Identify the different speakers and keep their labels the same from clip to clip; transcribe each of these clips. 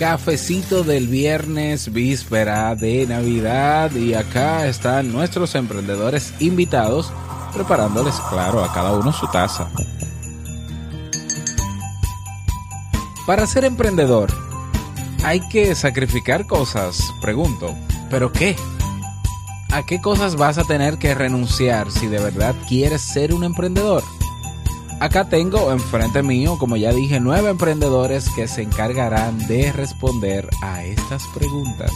Speaker 1: cafecito del viernes, víspera de Navidad. Y acá están nuestros emprendedores invitados, preparándoles, claro, a cada uno su taza. Para ser emprendedor, hay que sacrificar cosas, pregunto. ¿Pero qué? ¿A qué cosas vas a tener que renunciar si de verdad quieres ser un emprendedor? Acá tengo enfrente mío, como ya dije, nueve emprendedores que se encargarán de responder a estas preguntas.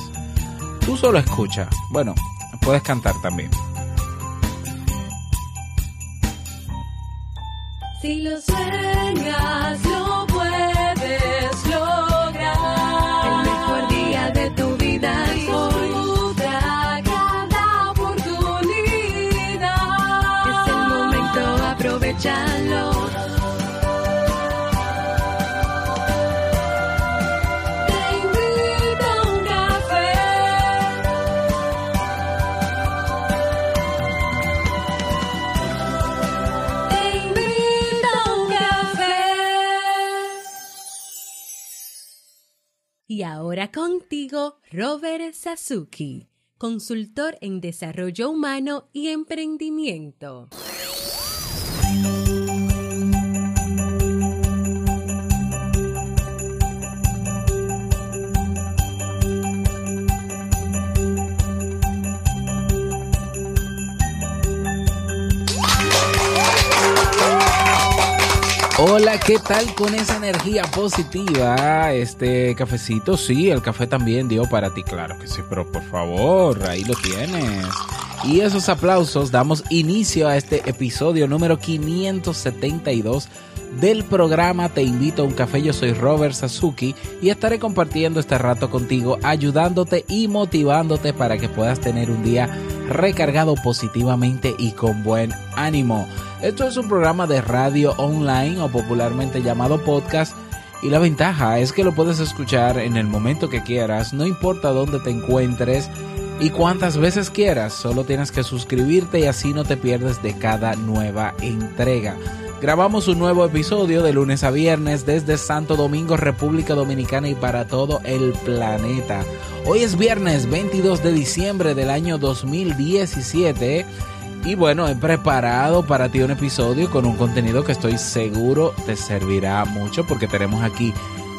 Speaker 1: Tú solo escucha. Bueno, puedes cantar también.
Speaker 2: Si lo sueñas, lo
Speaker 3: Robert Sasuki, consultor en desarrollo humano y emprendimiento.
Speaker 1: Hola, ¿qué tal con esa energía positiva? Este cafecito, sí, el café también dio para ti, claro que sí, pero por favor, ahí lo tienes. Y esos aplausos damos inicio a este episodio número 572 del programa Te invito a un café. Yo soy Robert Sasuki y estaré compartiendo este rato contigo, ayudándote y motivándote para que puedas tener un día recargado positivamente y con buen ánimo. Esto es un programa de radio online o popularmente llamado podcast. Y la ventaja es que lo puedes escuchar en el momento que quieras, no importa dónde te encuentres y cuántas veces quieras, solo tienes que suscribirte y así no te pierdes de cada nueva entrega. Grabamos un nuevo episodio de lunes a viernes desde Santo Domingo, República Dominicana y para todo el planeta. Hoy es viernes 22 de diciembre del año 2017 y bueno, he preparado para ti un episodio con un contenido que estoy seguro te servirá mucho porque tenemos aquí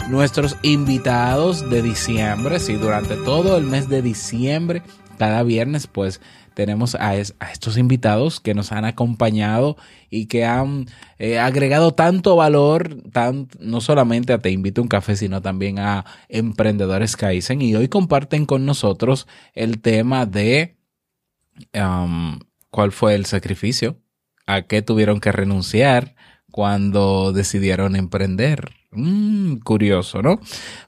Speaker 1: nuestros invitados de diciembre, sí, durante todo el mes de diciembre, cada viernes pues tenemos a, es- a estos invitados que nos han acompañado y que han eh, agregado tanto valor, tan, no solamente a Te Invito a un Café, sino también a Emprendedores Kaizen. Y hoy comparten con nosotros el tema de um, cuál fue el sacrificio, a qué tuvieron que renunciar cuando decidieron emprender. Mm, curioso, ¿no?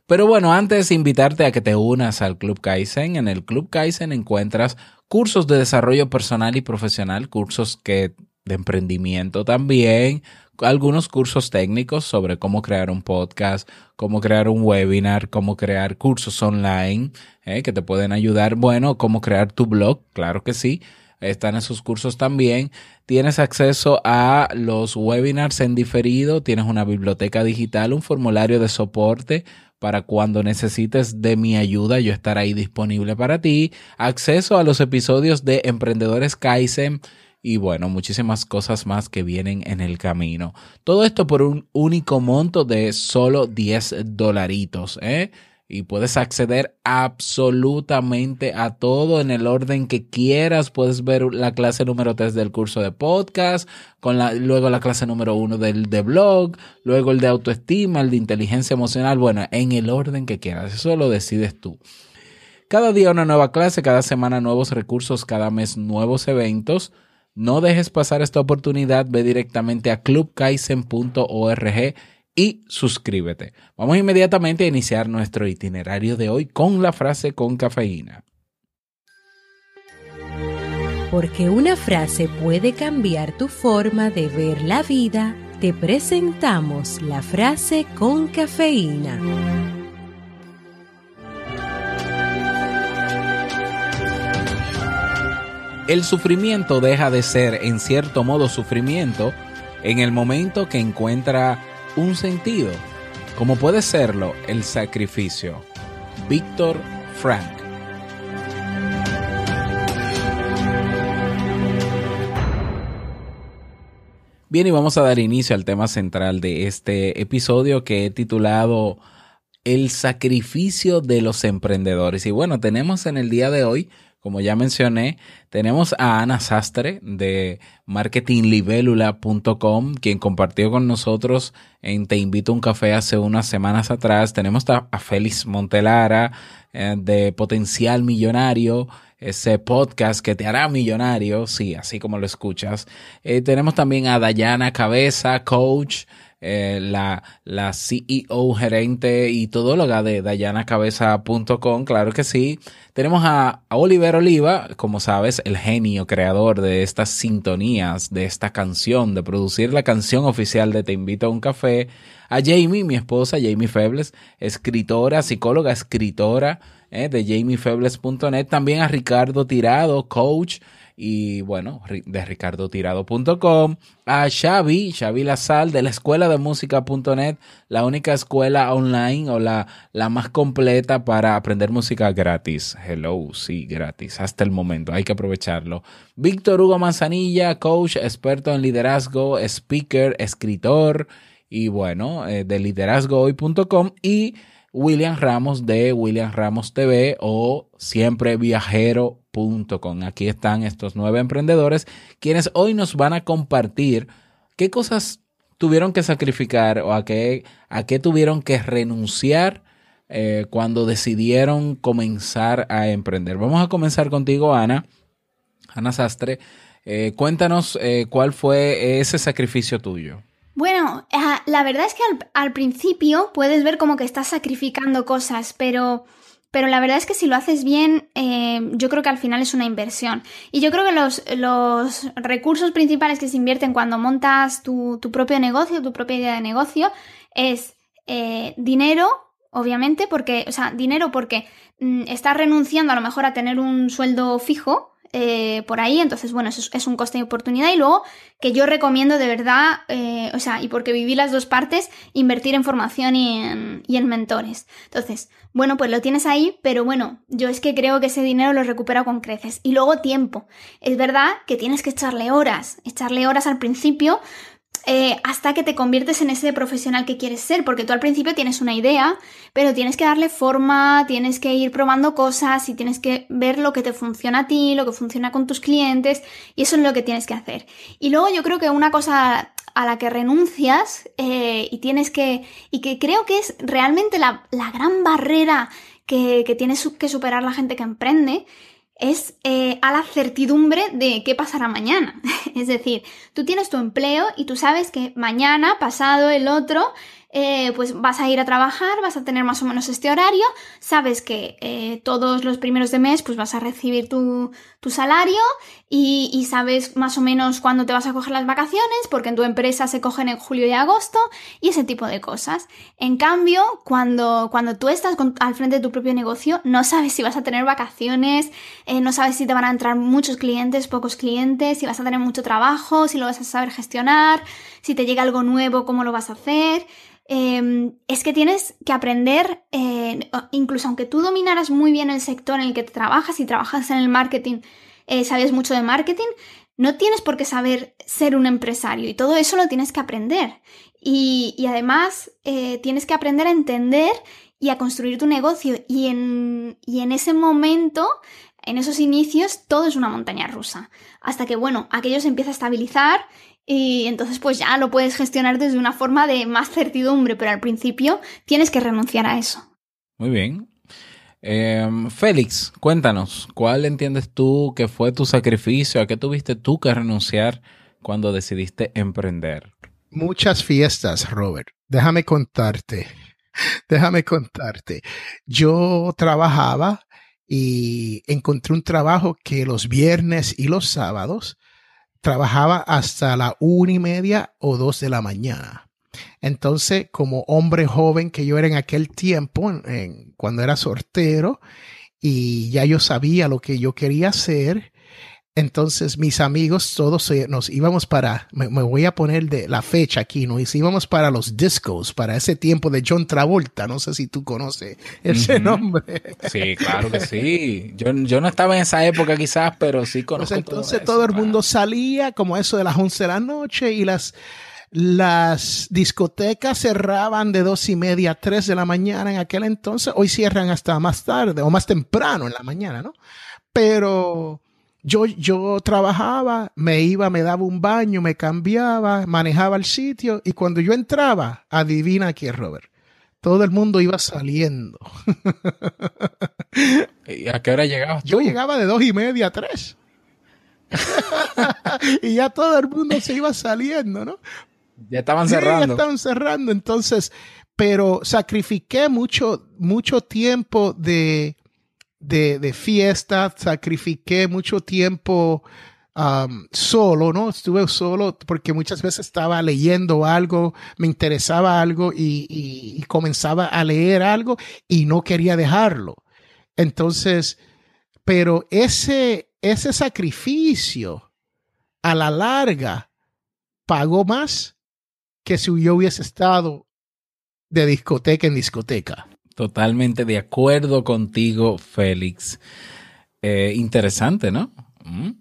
Speaker 1: Pero bueno, antes invitarte a que te unas al Club Kaizen. En el Club Kaizen encuentras cursos de desarrollo personal y profesional, cursos que de emprendimiento también, algunos cursos técnicos sobre cómo crear un podcast, cómo crear un webinar, cómo crear cursos online eh, que te pueden ayudar. Bueno, cómo crear tu blog, claro que sí. Están esos cursos también. Tienes acceso a los webinars en diferido. Tienes una biblioteca digital, un formulario de soporte para cuando necesites de mi ayuda, yo estar ahí disponible para ti. Acceso a los episodios de Emprendedores Kaizen y bueno, muchísimas cosas más que vienen en el camino. Todo esto por un único monto de solo 10 dolaritos, ¿eh? Y puedes acceder absolutamente a todo en el orden que quieras. Puedes ver la clase número 3 del curso de podcast, con luego la clase número 1 del de blog, luego el de autoestima, el de inteligencia emocional. Bueno, en el orden que quieras. Eso lo decides tú. Cada día una nueva clase, cada semana nuevos recursos, cada mes nuevos eventos. No dejes pasar esta oportunidad, ve directamente a clubkaisen.org y suscríbete. Vamos inmediatamente a iniciar nuestro itinerario de hoy con la frase con cafeína.
Speaker 3: Porque una frase puede cambiar tu forma de ver la vida, te presentamos la frase con cafeína.
Speaker 1: El sufrimiento deja de ser en cierto modo sufrimiento en el momento que encuentra un sentido. como puede serlo el sacrificio. Víctor Frank. Bien, y vamos a dar inicio al tema central de este episodio que he titulado El sacrificio de los emprendedores. Y bueno, tenemos en el día de hoy, como ya mencioné, tenemos a Ana Sastre de marketinglibelula.com, quien compartió con nosotros en Te invito a un café hace unas semanas atrás. Tenemos a Félix Montelara eh, de Potencial Millonario ese podcast que te hará millonario, sí, así como lo escuchas. Eh, tenemos también a Dayana Cabeza, coach, eh, la, la CEO gerente y todóloga de dayanacabeza.com, claro que sí. Tenemos a, a, Oliver Oliva, como sabes, el genio creador de estas sintonías, de esta canción, de producir la canción oficial de Te invito a un café. A Jamie, mi esposa, Jamie Febles, escritora, psicóloga, escritora eh, de jamiefebles.net. También a Ricardo Tirado, coach y bueno, de ricardotirado.com, a Xavi, Xavi Lazal de la escuela de música.net, la única escuela online o la, la más completa para aprender música gratis. Hello, sí, gratis, hasta el momento, hay que aprovecharlo. Víctor Hugo Manzanilla, coach, experto en liderazgo, speaker, escritor y bueno, eh, de liderazgohoy.com y William Ramos de William Ramos TV o siempreviajero.com. Aquí están estos nueve emprendedores quienes hoy nos van a compartir qué cosas tuvieron que sacrificar o a qué, a qué tuvieron que renunciar eh, cuando decidieron comenzar a emprender. Vamos a comenzar contigo, Ana. Ana Sastre. Eh, cuéntanos eh, cuál fue ese sacrificio tuyo.
Speaker 4: Bueno, ah, la verdad es que al, principio puedes ver como que estás sacrificando cosas, pero, pero la verdad es que si lo haces bien, eh, yo creo que al final es una inversión. Y yo creo que los, los recursos principales que se invierten cuando montas tu, propio negocio, tu propia idea de negocio, es eh, dinero, obviamente, porque, o sea, dinero porque mm, estás renunciando a lo mejor a tener un sueldo fijo, eh, por ahí, entonces bueno, eso es, un coste de oportunidad y luego que yo recomiendo de verdad, eh, o sea, y porque viví las dos partes, invertir en formación y en, y en, mentores. Entonces, bueno, pues lo tienes ahí, pero bueno, yo es que creo que ese dinero lo recupera con creces. Y luego tiempo. Es verdad que tienes que echarle horas, echarle horas al principio, eh, hasta que te conviertes en ese profesional que quieres ser, porque tú al principio tienes una idea, pero tienes que darle forma, tienes que ir probando cosas y tienes que ver lo que te funciona a ti, lo que funciona con tus clientes, y eso es lo que tienes que hacer. Y luego yo creo que una cosa a la que renuncias eh, y tienes que, y que creo que es realmente la, gran barrera que, que tienes que superar la gente que emprende, es eh, a la certidumbre de qué pasará mañana. es decir, tú tienes tu empleo y tú sabes que mañana, pasado el otro, eh, pues vas a ir a trabajar, vas a tener más o menos este horario, sabes que eh, todos los primeros de mes pues vas a recibir tu, salario y, sabes más o menos cuándo te vas a coger las vacaciones, porque en tu empresa se cogen en julio y agosto y ese tipo de cosas. En cambio, cuando, cuando tú estás al frente de tu propio negocio, no sabes si vas a tener vacaciones, eh, no sabes si te van a entrar muchos clientes, pocos clientes, si vas a tener mucho trabajo, si lo vas a saber gestionar, si te llega algo nuevo, cómo lo vas a hacer. Em, es que tienes que aprender, eh, incluso aunque tú dominaras muy bien el sector en el que trabajas y trabajas en el marketing, eh, sabes mucho de marketing, no tienes por qué saber ser un empresario y todo eso lo tienes que aprender. Y, además eh, tienes que aprender a entender y a construir tu negocio. Y en, y en ese momento, en esos inicios, todo es una montaña rusa. Hasta que, bueno, aquello se empieza a estabilizar y entonces pues ya lo puedes gestionar desde una forma de más certidumbre, pero al principio tienes que renunciar a eso.
Speaker 1: Muy bien. Em, Félix, cuéntanos, ¿cuál entiendes tú que fue tu sacrificio? ¿A qué tuviste tú que renunciar cuando decidiste emprender?
Speaker 5: Muchas fiestas, Robert. Déjame contarte. Déjame contarte. Yo trabajaba y encontré un trabajo que los viernes y los sábados trabajaba hasta la una y media o dos de la mañana. Entonces, como hombre joven que yo era en aquel tiempo, cuando era sortero, y ya yo sabía lo que yo quería hacer, Entonces mis amigos todos eh, nos íbamos para, me, me voy a poner de la fecha aquí, nos íbamos para los discos, para ese tiempo de John Travolta, no sé si tú conoces ese nombre.
Speaker 1: Sí, claro que sí. Yo, yo no estaba en esa época quizás, pero sí
Speaker 5: Pues
Speaker 1: conozco
Speaker 5: entonces
Speaker 1: todo,
Speaker 5: el mundo salía como eso de las 11 de la noche y las, las discotecas cerraban de dos y media a tres de la mañana en aquel entonces. Hoy cierran hasta más tarde o más temprano en la mañana, ¿no? Pero yo, yo trabajaba, me iba, me daba un baño, me cambiaba, manejaba el sitio y cuando yo entraba, adivina quién, Robert. Todo el mundo iba saliendo.
Speaker 1: ¿Y ¿A qué hora llegabas tú?
Speaker 5: Yo llegaba de dos y media a tres. y ya todo el mundo se iba saliendo, ¿no?
Speaker 1: Ya estaban
Speaker 5: Sí, ya
Speaker 1: cerrando.
Speaker 5: estaban cerrando. Entonces, pero sacrifiqué mucho, mucho tiempo de, de, de fiesta, sacrifiqué mucho tiempo um, solo, ¿no? Estuve solo porque muchas veces estaba leyendo algo, me interesaba algo y, y- y comenzaba a leer algo y no quería dejarlo. Entonces, pero ese, ese sacrificio a la larga pagó más que si yo hubiese estado de discoteca en discoteca.
Speaker 1: Totalmente de acuerdo contigo, Félix. Eh, interesante, ¿no? Mm.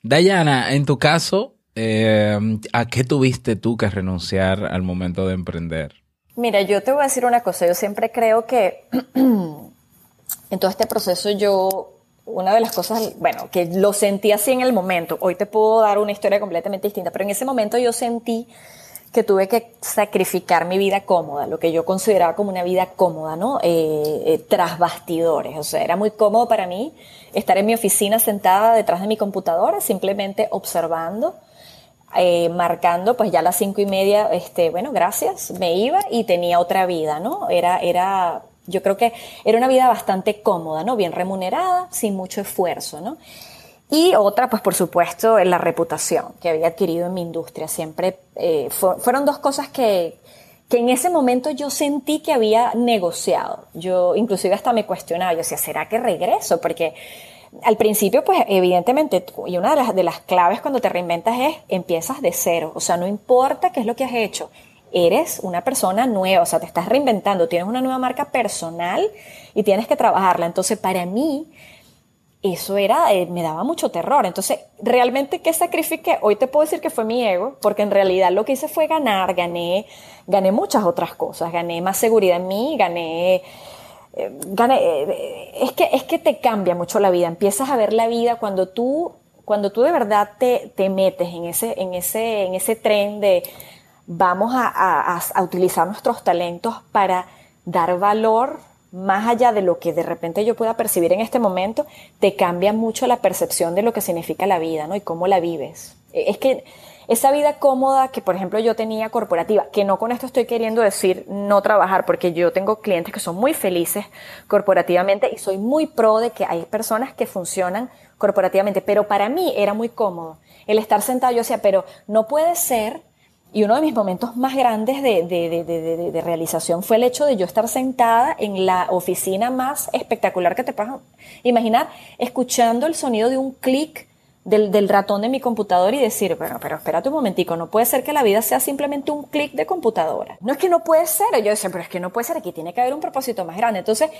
Speaker 1: Dayana, en tu caso, eh, ¿a qué tuviste tú que renunciar al momento de emprender?
Speaker 6: Mira, yo te voy a decir una cosa. Yo siempre creo que en todo este proceso yo, una de las cosas, bueno, que lo sentí así en el momento. Hoy te puedo dar una historia completamente distinta, pero en ese momento yo sentí que tuve que sacrificar mi vida cómoda, lo que yo consideraba como una vida cómoda, ¿no? Eh, eh, tras bastidores. O sea, era muy cómodo para mí estar en mi oficina sentada detrás de mi computadora, simplemente observando eh, marcando, pues ya a las cinco y media, este, bueno, gracias, me iba y tenía otra vida, ¿no? Era, era, yo creo que era una vida bastante cómoda, ¿no? Bien remunerada, sin mucho esfuerzo, ¿no? Y otra, pues por supuesto, la reputación que había adquirido en mi industria. Siempre eh, fu- fueron dos cosas que, que en ese momento yo sentí que había negociado. Yo inclusive hasta me cuestionaba, yo decía, ¿será que regreso? Porque al principio, pues evidentemente, y una de las, de las claves cuando te reinventas es, empiezas de cero. O sea, no importa qué es lo que has hecho, eres una persona nueva, o sea, te estás reinventando, tienes una nueva marca personal y tienes que trabajarla. Entonces, para mí, eso era, eh, me daba mucho terror. Entonces, realmente, ¿qué sacrifiqué? Hoy te puedo decir que fue mi ego, porque en realidad lo que hice fue ganar, gané, gané muchas otras cosas, gané más seguridad en mí, gané, eh, gané, eh, es que, es que te cambia mucho la vida, empiezas a ver la vida cuando tú, cuando tú de verdad te, te metes en ese, en ese, en ese tren de vamos a, utilizar nuestros talentos para dar valor más allá de lo que de repente yo pueda percibir en este momento, te cambia mucho la percepción de lo que significa la vida, ¿no? Y cómo la vives. Eh, Es que esa vida cómoda que, por ejemplo, yo tenía corporativa, que no con esto estoy queriendo decir no trabajar, porque yo tengo clientes que son muy felices corporativamente y soy muy pro de que hay personas que funcionan corporativamente, pero para mí era muy cómodo el estar sentado. Yo decía, pero no puede ser y uno de mis momentos más grandes de, de- de- realización fue el hecho de yo estar sentada en la oficina más espectacular que te puedas imaginar, escuchando el sonido de un clic del, del ratón de mi computadora y decir, bueno, pero espérate un momentico, no puede ser que la vida sea simplemente un clic de computadora. No es que no puede ser, yo decía, pero es que no puede ser, aquí tiene que haber un propósito más grande. Entonces,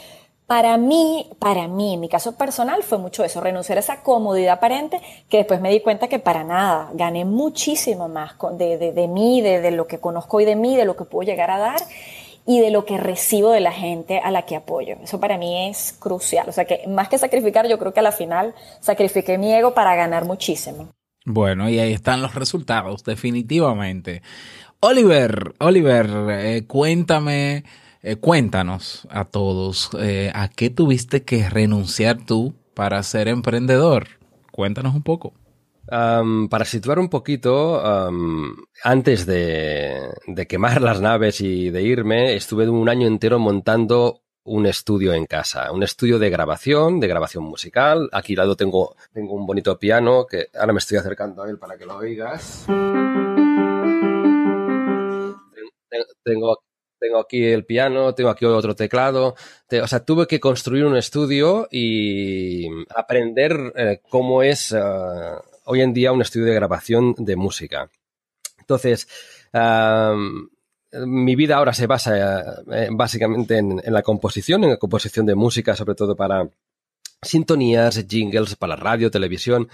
Speaker 6: para mí, para mí, en mi caso personal fue mucho eso, renunciar a esa comodidad aparente que después me di cuenta que para nada, gané muchísimo más de, de, de mí, de, de lo que conozco hoy de mí, de lo que puedo llegar a dar y de lo que recibo de la gente a la que apoyo. Eso para mí es crucial. O sea que más que sacrificar, yo creo que a la final sacrifiqué mi ego para ganar muchísimo.
Speaker 1: Bueno, y ahí están los resultados, definitivamente. Oliver, Oliver, eh, cuéntame, eh, cuéntanos a todos, eh, ¿a qué tuviste que renunciar tú para ser emprendedor? Cuéntanos un poco.
Speaker 7: Para situar un poquito, antes de, quemar las naves y de irme, estuve un año entero montando un estudio en casa, un estudio de grabación, de grabación musical. Aquí al lado tengo, tengo un bonito piano que ahora me estoy acercando a él para que lo oigas. Ten- Tengo, tengo aquí el piano, tengo aquí otro teclado. Te- o sea, tuve que construir un estudio y aprender eh, cómo es eh, hoy en día un estudio de grabación de música. Entonces, mi vida ahora se basa eh, básicamente en, la composición, en la composición de música, sobre todo para sintonías, jingles para radio, televisión.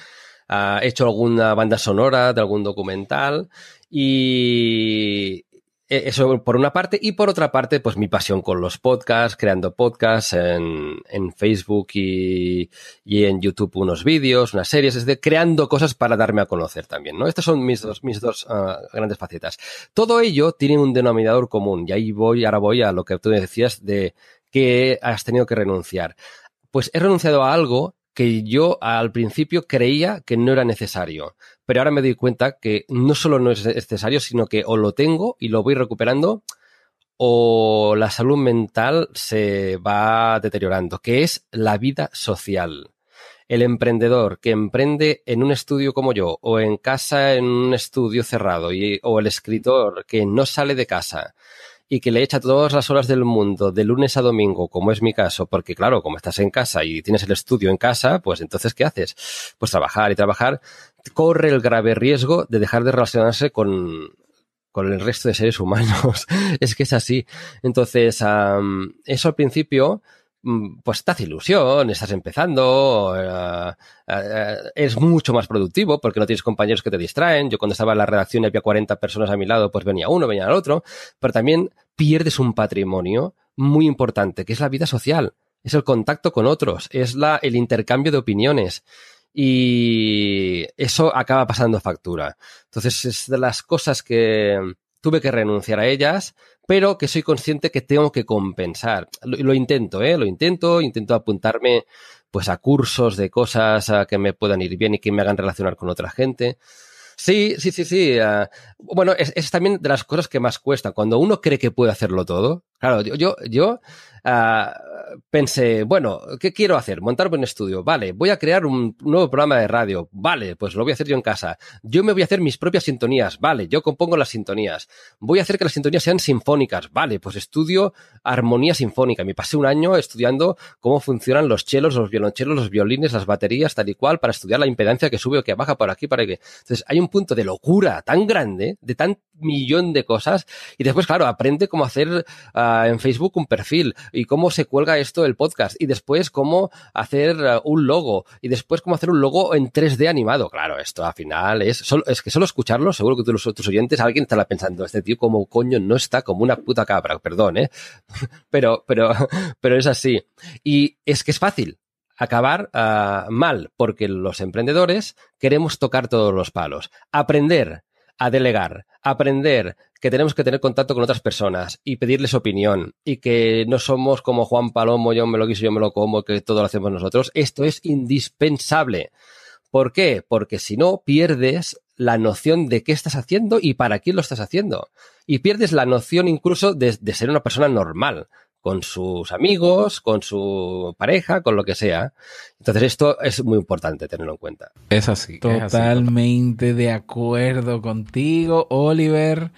Speaker 7: Ah, he hecho alguna banda sonora de algún documental y eso por una parte y por otra parte pues mi pasión con los podcasts, creando podcasts en, en Facebook y, y en YouTube unos vídeos, unas series, es decir, creando cosas para darme a conocer también, ¿no? Estas son mis dos, mis dos ah, grandes facetas. Todo ello tiene un denominador común y ahí voy, ahora voy a lo que tú decías de que has tenido que renunciar. Pues he renunciado a algo que yo al principio creía que no era necesario, pero ahora me doy cuenta que no solo no es necesario, sino que o lo tengo y lo voy recuperando o la salud mental se va deteriorando, que es la vida social. El emprendedor que emprende en un estudio como yo o en casa en un estudio cerrado y, o el escritor que no sale de casa y que le echa todas las horas del mundo de lunes a domingo, como es mi caso, porque claro, como estás en casa y tienes el estudio en casa, pues entonces, ¿qué haces? Pues trabajar y trabajar, corre el grave riesgo de dejar de relacionarse con, con el resto de seres humanos. es que es así. Entonces, am, eso al principio, pues te hace ilusión, estás empezando, eh, eh, es mucho más productivo porque no tienes compañeros que te distraen. Yo cuando estaba en la redacción y había 40 personas a mi lado, pues venía uno, venía el otro, pero también pierdes un patrimonio muy importante, que es la vida social, es el contacto con otros, es la, el intercambio de opiniones. Y eso acaba pasando factura. Entonces es de las cosas que tuve que renunciar a ellas, pero que soy consciente que tengo que compensar. Lo, intento, ¿eh? Lo intento, intento apuntarme pues a cursos de cosas a que me puedan ir bien y que me hagan relacionar con otra gente. Sí, sí, sí, sí. ah, bueno, es, es también de las cosas que más cuesta. Cuando uno cree que puede hacerlo todo. Claro, yo, yo, yo ah, pensé, bueno, ¿qué quiero hacer? Montarme un estudio. Vale, voy a crear un nuevo programa de radio. Vale, pues lo voy a hacer yo en casa. Yo me voy a hacer mis propias sintonías. Vale, yo compongo las sintonías. Voy a hacer que las sintonías sean sinfónicas. Vale, pues estudio armonía sinfónica. Me pasé un año estudiando cómo funcionan los chelos, los violonchelos, los violines, las baterías, tal y cual, para estudiar la impedancia que sube o que baja por aquí, para que. Entonces, hay un punto de locura tan grande, de tan millón de cosas, y después, claro, aprende cómo hacer en Facebook un perfil y cómo se cuelga esto el podcast, y después cómo hacer ah, un logo, y después cómo hacer un logo en 3D animado. Claro, esto al final es, solo- es que solo escucharlo, seguro que los tus oyentes, alguien estará pensando, este tío como coño no está como una puta cabra, perdón, ¿eh? pero, pero, pero es así. Y es que es fácil acabar ah, mal, porque los emprendedores queremos tocar todos los palos. Aprender a delegar, aprender que tenemos que tener contacto con otras personas y pedirles opinión y que no somos como Juan Palomo, yo me lo quiso, yo me lo como, que todo lo hacemos nosotros. Esto es indispensable. ¿Por qué? Porque si no, pierdes la noción de qué estás haciendo y para quién lo estás haciendo. Y pierdes la noción incluso de, de ser una persona normal, con sus amigos, con su pareja, con lo que sea. Entonces esto es muy importante tenerlo en cuenta.
Speaker 1: Es así.
Speaker 7: es así,
Speaker 1: Totalmente de acuerdo contigo, Oliver.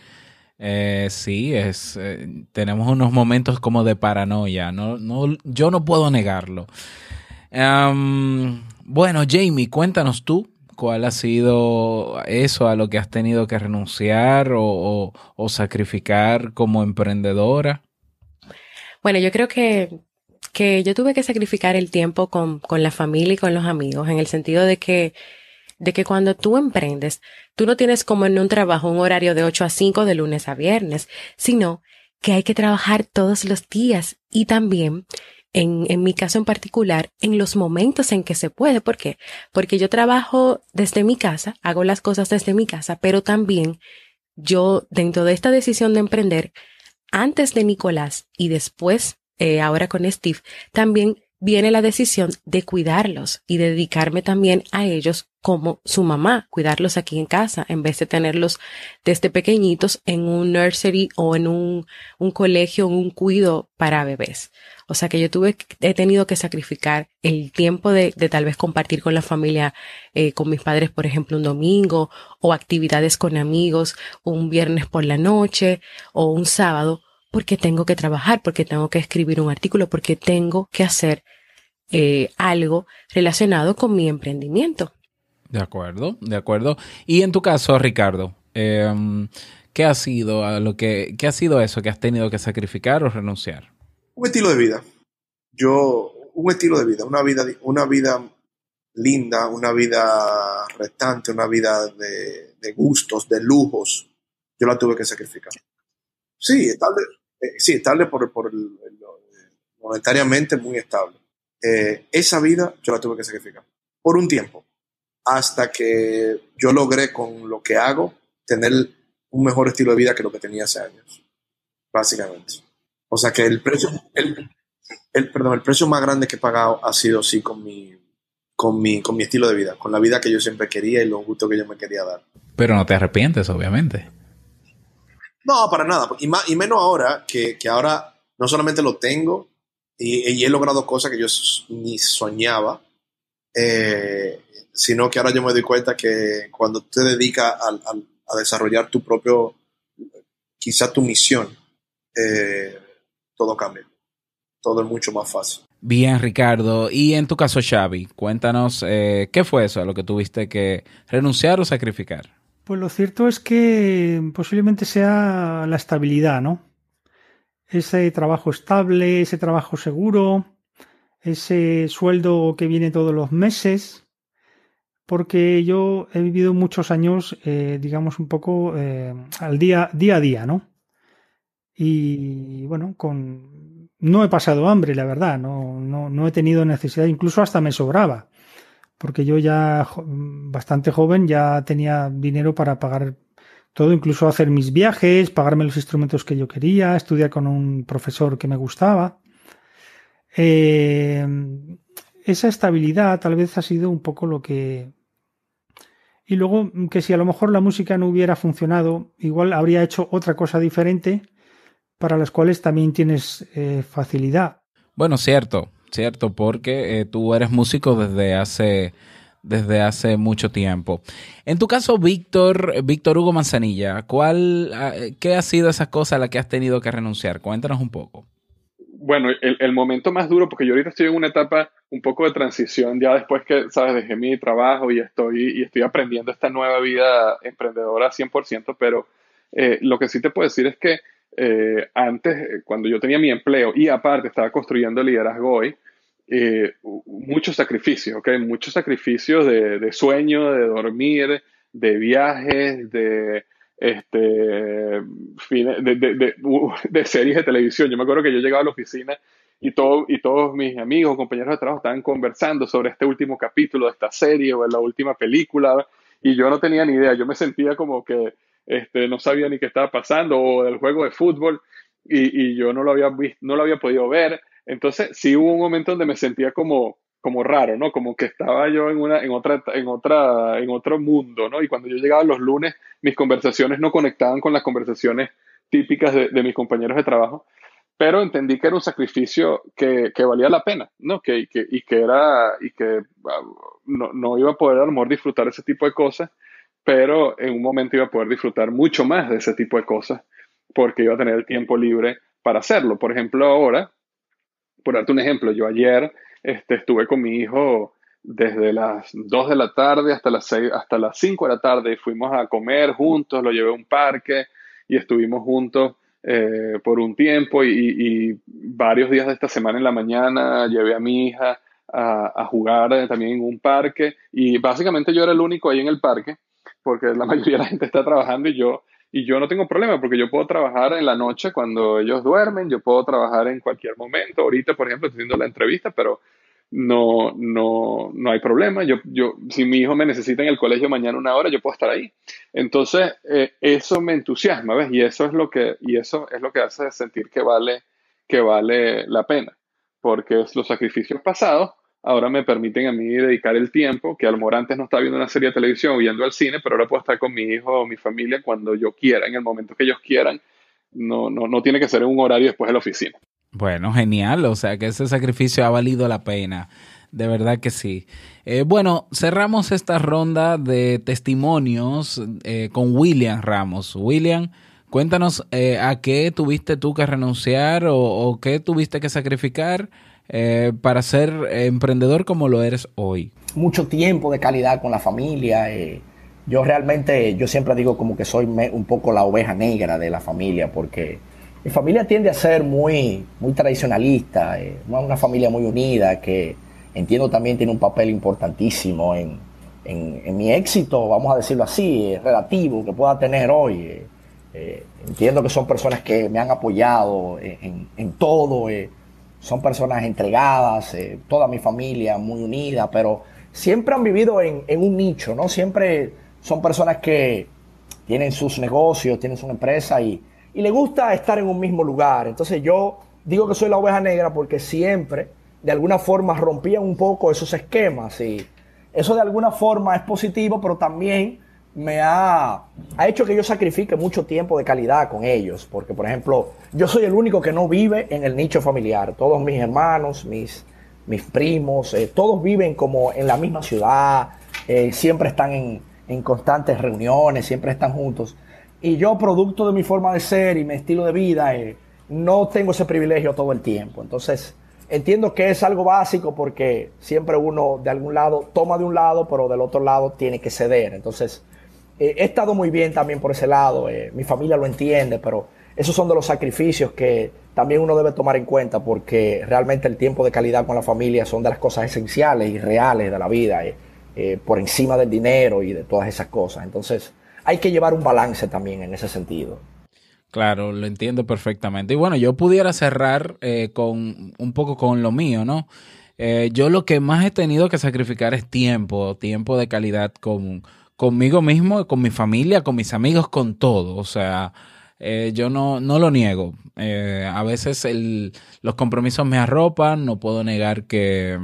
Speaker 1: Eh, sí, es, eh, tenemos unos momentos como de paranoia. No, no, yo no puedo negarlo. Bueno, Jamie, cuéntanos tú cuál ha sido eso a lo que has tenido que renunciar o, o- o sacrificar como emprendedora.
Speaker 3: Bueno, yo creo que, que yo tuve que sacrificar el tiempo con, con la familia y con los amigos, en el sentido de que, de que cuando tú emprendes, tú no tienes como en un trabajo un horario de 8 a 5 de lunes a viernes, sino que hay que trabajar todos los días y también, en, en mi caso en particular, en los momentos en que se puede. ¿Por qué? Porque yo trabajo desde mi casa, hago las cosas desde mi casa, pero también yo, dentro de esta decisión de emprender, antes de Nicolás y después, eh, ahora con Steve, también viene la decisión de cuidarlos y de dedicarme también a ellos como su mamá, cuidarlos aquí en casa, en vez de tenerlos desde pequeñitos en un nursery o en un, un colegio, en un cuido para bebés. O sea que yo tuve, he tenido que sacrificar el tiempo de, tal vez compartir con la familia, eh, con mis padres, por ejemplo, un domingo, o actividades con amigos, un viernes por la noche, o un sábado, porque tengo que trabajar, porque tengo que escribir un artículo, porque tengo que hacer eh, algo relacionado con mi emprendimiento.
Speaker 1: De acuerdo, de acuerdo. Y en tu caso, Ricardo, em, ¿qué ha sido lo que qué ha sido eso que has tenido que sacrificar o renunciar?
Speaker 8: Un estilo de vida. Yo, un estilo de vida, una vida, una vida linda, una vida restante, una vida de, gustos, de lujos. Yo la tuve que sacrificar. Sí, estable, eh, sí, estable por, por el- el- muy estable. Eh, esa vida yo la tuve que sacrificar por un tiempo, hasta que yo logré con lo que hago tener un mejor estilo de vida que lo que tenía hace años, básicamente. O sea que el precio, el, el- perdón, el precio más grande que he pagado ha sido sí con mi, con mi, con mi estilo de vida, con la vida que yo siempre quería y los gustos que yo me quería dar.
Speaker 1: Pero no te arrepientes, obviamente.
Speaker 8: No, para nada. Y, más, y menos ahora, que, que ahora no solamente lo tengo y, y he logrado cosas que yo ni soñaba, eh, sino que ahora yo me doy cuenta que cuando te dedicas al- al- a desarrollar tu propio, quizá tu misión, eh, todo cambia. Todo es mucho más fácil.
Speaker 1: Bien, Ricardo. Y en tu caso, Xavi, cuéntanos, eh, ¿qué fue eso a lo que tuviste que renunciar o sacrificar?
Speaker 9: Pues lo cierto es que posiblemente sea la estabilidad, ¿no? Ese trabajo estable, ese trabajo seguro, ese sueldo que viene todos los meses, porque yo he vivido muchos años, eh, digamos, un poco eh, al día, día a día, ¿no? Y bueno, con no he pasado hambre, la verdad, no, no, no he tenido necesidad, incluso hasta me sobraba porque yo ya jo- bastante joven ya tenía dinero para pagar todo, incluso hacer mis viajes, pagarme los instrumentos que yo quería, estudiar con un profesor que me gustaba. Eh, esa estabilidad tal vez ha sido un poco lo que... Y luego que si a lo mejor la música no hubiera funcionado, igual habría hecho otra cosa diferente para las cuales también tienes eh, facilidad.
Speaker 1: Bueno, cierto, cierto, porque eh, tú eres músico desde hace desde hace mucho tiempo. En tu caso, Víctor, Víctor Hugo Manzanilla, ¿cuál, ah, qué ha sido esa cosa a la que has tenido que renunciar? Cuéntanos un poco.
Speaker 10: Bueno, el, el momento más duro, porque yo ahorita estoy en una etapa un poco de transición, ya después que, sabes, dejé mi trabajo y estoy, y estoy aprendiendo esta nueva vida emprendedora 100%, pero eh, lo que sí te puedo decir es que eh, antes, eh, cuando yo tenía mi empleo y aparte estaba construyendo liderazgo hoy, eh, muchos sacrificios, ¿ok? Muchos sacrificios de, de sueño, de dormir, de viajes, de, este, de, de- de series de televisión. Yo me acuerdo que yo llegaba a la oficina y, todo, y todos mis amigos, compañeros de trabajo estaban conversando sobre este último capítulo de esta serie o de la última película y yo no tenía ni idea. Yo me sentía como que este, no sabía ni qué estaba pasando o del juego de fútbol y, yo no lo había visto, no lo había podido ver. Entonces sí hubo un momento donde me sentía como, como raro, ¿no? Como que estaba yo en una, en otra, en otra, en otro mundo, ¿no? Y cuando yo llegaba los lunes, mis conversaciones no conectaban con las conversaciones típicas de, mis compañeros de trabajo, pero entendí que era un sacrificio que, que valía la pena, ¿no? Que, que- y que era, y que ah, no, no iba a poder a lo disfrutar ese tipo de cosas, pero en un momento iba a poder disfrutar mucho más de ese tipo de cosas, porque iba a tener el tiempo libre para hacerlo. Por ejemplo, ahora, por darte un ejemplo, yo ayer este, estuve con mi hijo desde las 2 de la tarde hasta las 6, hasta las 5 de la tarde y fuimos a comer juntos, lo llevé a un parque y estuvimos juntos eh, por un tiempo y, varios días de esta semana en la mañana llevé a mi hija a, a jugar también en un parque y básicamente yo era el único ahí en el parque porque la mayoría de la gente está trabajando y yo y yo no tengo problema porque yo puedo trabajar en la noche cuando ellos duermen, yo puedo trabajar en cualquier momento. Ahorita, por ejemplo, estoy haciendo la entrevista, pero no, no, no hay problema. Yo, yo, si mi hijo me necesita en el colegio mañana una hora, yo puedo estar ahí. Entonces, eh, eso me entusiasma, ¿ves? Y eso es lo que, y eso es lo que hace sentir que vale, que vale la pena. Porque los sacrificios pasados ahora me permiten a mí dedicar el tiempo, que a lo mejor antes no estaba viendo una serie de televisión o yendo al cine, pero ahora puedo estar con mi hijo o mi familia cuando yo quiera, en el momento que ellos quieran. No, no, no tiene que ser en un horario después de la oficina.
Speaker 1: Bueno, genial. O sea que ese sacrificio ha valido la pena. De verdad que sí. Eh, bueno, cerramos esta ronda de testimonios eh, con William Ramos. William, Cuéntanos eh, a qué tuviste tú que renunciar o, o qué tuviste que sacrificar eh, para ser emprendedor como lo eres hoy.
Speaker 11: Mucho tiempo de calidad con la familia. eh, yo realmente, yo siempre digo como que soy un poco la oveja negra de la familia porque mi familia tiende a ser muy, muy tradicionalista, eh, una familia muy unida que entiendo también tiene un papel importantísimo en, en- mi éxito, vamos a decirlo así, eh, relativo que pueda tener hoy. eh. Entiendo que son personas que me han apoyado en, todo, son personas entregadas, eh, toda mi familia muy unida, pero siempre han vivido en, en un nicho, ¿no? Siempre son personas que tienen sus negocios, tienen su empresa y, y les gusta estar en un mismo lugar. Entonces yo digo que soy la oveja negra porque siempre, de alguna forma, rompían un poco esos esquemas y eso de alguna forma es positivo, pero también me ha, ha hecho que yo sacrifique mucho tiempo de calidad con ellos, porque por ejemplo, yo soy el único que no vive en el nicho familiar. Todos mis hermanos, mis, mis primos, eh, todos viven como en la misma ciudad, eh, siempre están en, en constantes reuniones, siempre están juntos. Y yo, producto de mi forma de ser y mi estilo de vida, eh, no tengo ese privilegio todo el tiempo. Entonces, entiendo que es algo básico porque siempre uno de algún lado toma de un lado, pero del otro lado tiene que ceder. Entonces, eh, he estado muy bien también por ese lado. eh, mi familia lo entiende, pero esos son de los sacrificios que también uno debe tomar en cuenta porque realmente el tiempo de calidad con la familia son de las cosas esenciales y reales de la vida, eh, por encima del dinero y de todas esas cosas. Entonces, hay que llevar un balance también en ese sentido.
Speaker 1: Claro, lo entiendo perfectamente. Y bueno, yo pudiera cerrar con un poco con lo mío, ¿no? Yo lo que más he tenido que sacrificar es tiempo, tiempo de calidad con, conmigo mismo, con mi familia, con mis amigos, con todo. O sea, eh, yo no, no lo niego. Eh, a veces los compromisos me arropan, no puedo negar que,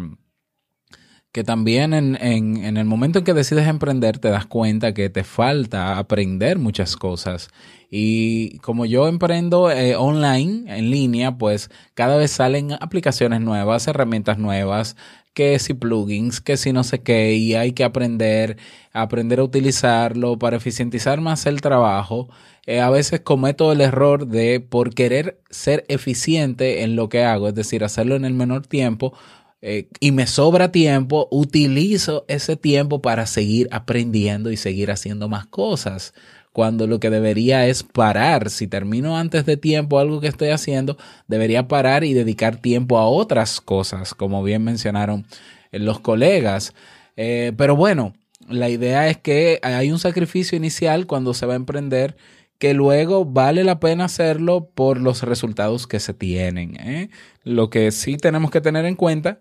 Speaker 1: que también en, en, en el momento en que decides emprender te das cuenta que te falta aprender muchas cosas. Y como yo emprendo eh, online, en línea, pues cada vez salen aplicaciones nuevas, herramientas nuevas, que si plugins, que si no sé qué, y hay que aprender, aprender a utilizarlo para eficientizar más el trabajo. Eh, a veces cometo el error de, por querer ser eficiente en lo que hago, es decir, hacerlo en el menor tiempo, eh, y me sobra tiempo, utilizo ese tiempo para seguir aprendiendo y seguir haciendo más cosas. Cuando lo que debería es parar. Si termino antes de tiempo algo que estoy haciendo, debería parar y dedicar tiempo a otras cosas, como bien mencionaron eh, los colegas. Eh, pero bueno, la idea es que hay un sacrificio inicial cuando se va a emprender que luego vale la pena hacerlo por los resultados que se tienen. ¿eh? Lo que sí tenemos que tener en cuenta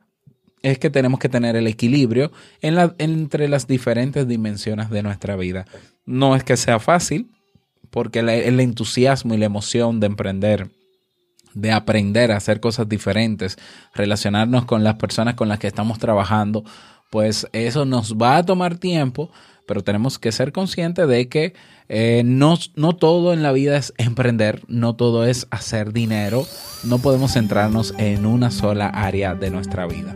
Speaker 1: es que tenemos que tener el equilibrio entre las diferentes dimensiones de nuestra vida. No es que sea fácil, porque el entusiasmo y la emoción de emprender, de aprender a hacer cosas diferentes, relacionarnos con las personas con las que estamos trabajando, pues eso nos va a tomar tiempo, pero tenemos que ser conscientes de que eh, no, no todo en la vida es emprender, no todo es hacer dinero, no podemos centrarnos en una sola área de nuestra vida.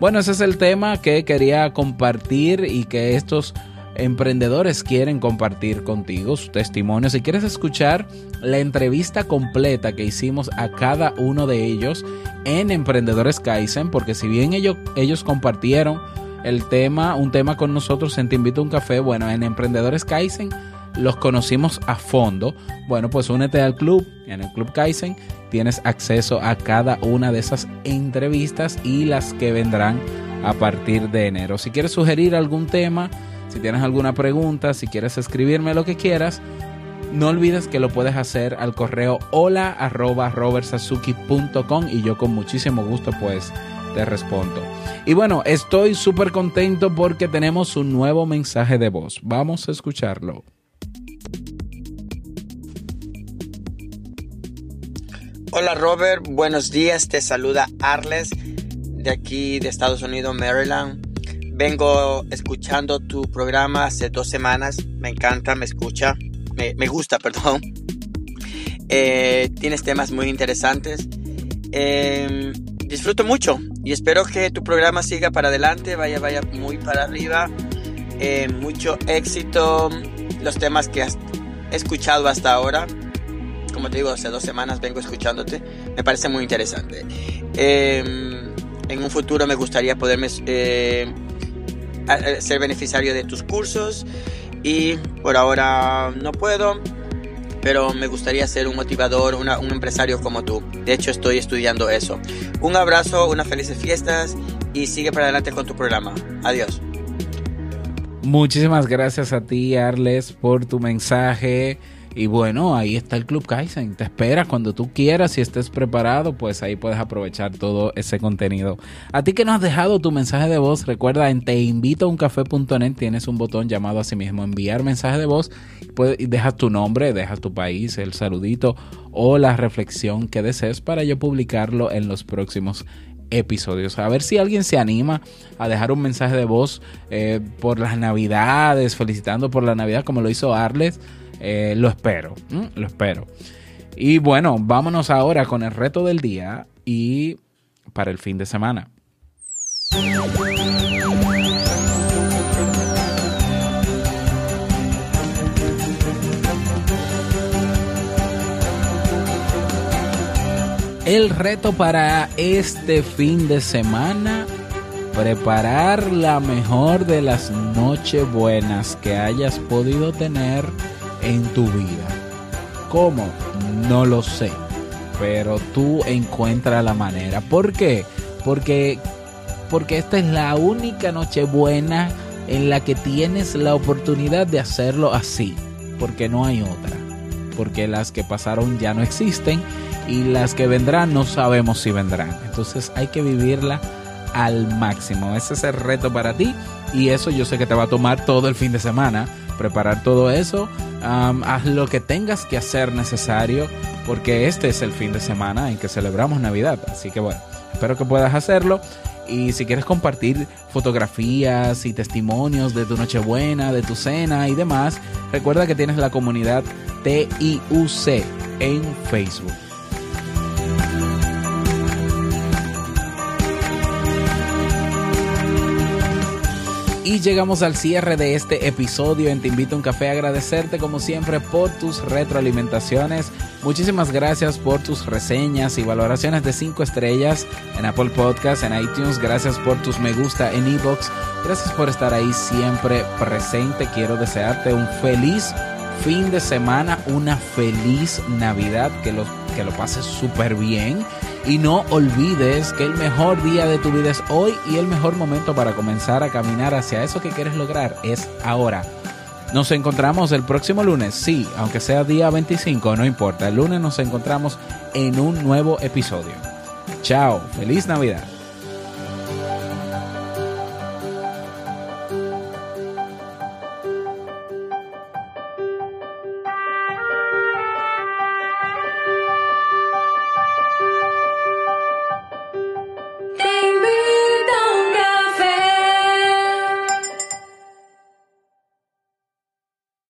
Speaker 1: Bueno, ese es el tema que quería compartir y que estos emprendedores quieren compartir contigo su testimonio. Si quieres escuchar la entrevista completa que hicimos a cada uno de ellos en Emprendedores Kaizen, porque si bien ellos, ellos compartieron el tema, un tema con nosotros en Te Invito a un Café, bueno, en Emprendedores Kaizen los conocimos a fondo. Bueno, pues únete al club, en el Club Kaizen tienes acceso a cada una de esas entrevistas y las que vendrán a partir de enero. Si quieres sugerir algún tema, si tienes alguna pregunta, si quieres escribirme lo que quieras, no olvides que lo puedes hacer al correo hola arroba y yo con muchísimo gusto pues te respondo. Y bueno, estoy súper contento porque tenemos un nuevo mensaje de voz. Vamos a escucharlo.
Speaker 12: Hola Robert, buenos días, te saluda Arles de aquí de Estados Unidos, Maryland. Vengo escuchando tu programa hace dos semanas, me encanta, me escucha, me, gusta, perdón. Eh, tienes temas muy interesantes. Eh, disfruto mucho y espero que tu programa siga para adelante, vaya, vaya muy para arriba. Eh, mucho éxito, los temas que has escuchado hasta ahora como te digo, hace dos semanas vengo escuchándote. Me parece muy interesante. Eh, en un futuro me gustaría poderme eh, ser beneficiario de tus cursos y por ahora no puedo, pero me gustaría ser un motivador, una- un empresario como tú. De hecho, estoy estudiando eso. Un abrazo, unas felices fiestas y sigue para adelante con tu programa. Adiós.
Speaker 1: Muchísimas gracias a ti, Arles, por tu mensaje. Y bueno, ahí está el Club Kaizen. Te espera cuando tú quieras. Si estés preparado, pues ahí puedes aprovechar todo ese contenido. A ti que no has dejado tu mensaje de voz, recuerda en teinvitouncafé.net tienes un botón llamado a sí mismo enviar mensaje de voz. Y dejas tu nombre, dejas tu país, el saludito o la reflexión que desees para yo publicarlo en los próximos episodios. A ver si alguien se anima a dejar un mensaje de voz eh, por las navidades, felicitando por la navidad como lo hizo Arles. Eh, lo espero, lo espero. Y bueno, vámonos ahora con el reto del día y para el fin de semana. El reto para este fin de semana, preparar la mejor de las nochebuenas que hayas podido tener en tu vida. ¿Cómo? No lo sé, pero tú encuentra la manera. ¿Por qué? Porque, porque esta es la única nochebuena en la que tienes la oportunidad de hacerlo así, porque no hay otra porque las que pasaron ya no existen y las que vendrán no sabemos si vendrán. Entonces hay que vivirla al máximo. Ese es el reto para ti y eso yo sé que te va a tomar todo el fin de semana. Preparar todo eso, haz lo que tengas que hacer necesario porque este es el fin de semana en que celebramos Navidad. Así que bueno, espero que puedas hacerlo. Y si quieres compartir fotografías y testimonios de tu Nochebuena, de tu cena y demás, recuerda que tienes la comunidad TIUC en Facebook. Y llegamos al cierre de este episodio en Te Invito a un Café. Agradecerte como siempre por tus retroalimentaciones. Muchísimas gracias por tus reseñas y valoraciones de 5 estrellas en Apple Podcast, en iTunes. Gracias por tus me gusta en iBox. Gracias por estar ahí siempre presente. Quiero desearte un feliz fin de semana, una feliz Navidad, que lo, que lo pases súper bien. Y no olvides que el mejor día de tu vida es hoy y el mejor momento para comenzar a caminar hacia eso que quieres lograr es ahora. Nos encontramos el próximo lunes, sí, aunque sea día 25, no importa. El lunes nos encontramos en un nuevo episodio. Chao, feliz Navidad.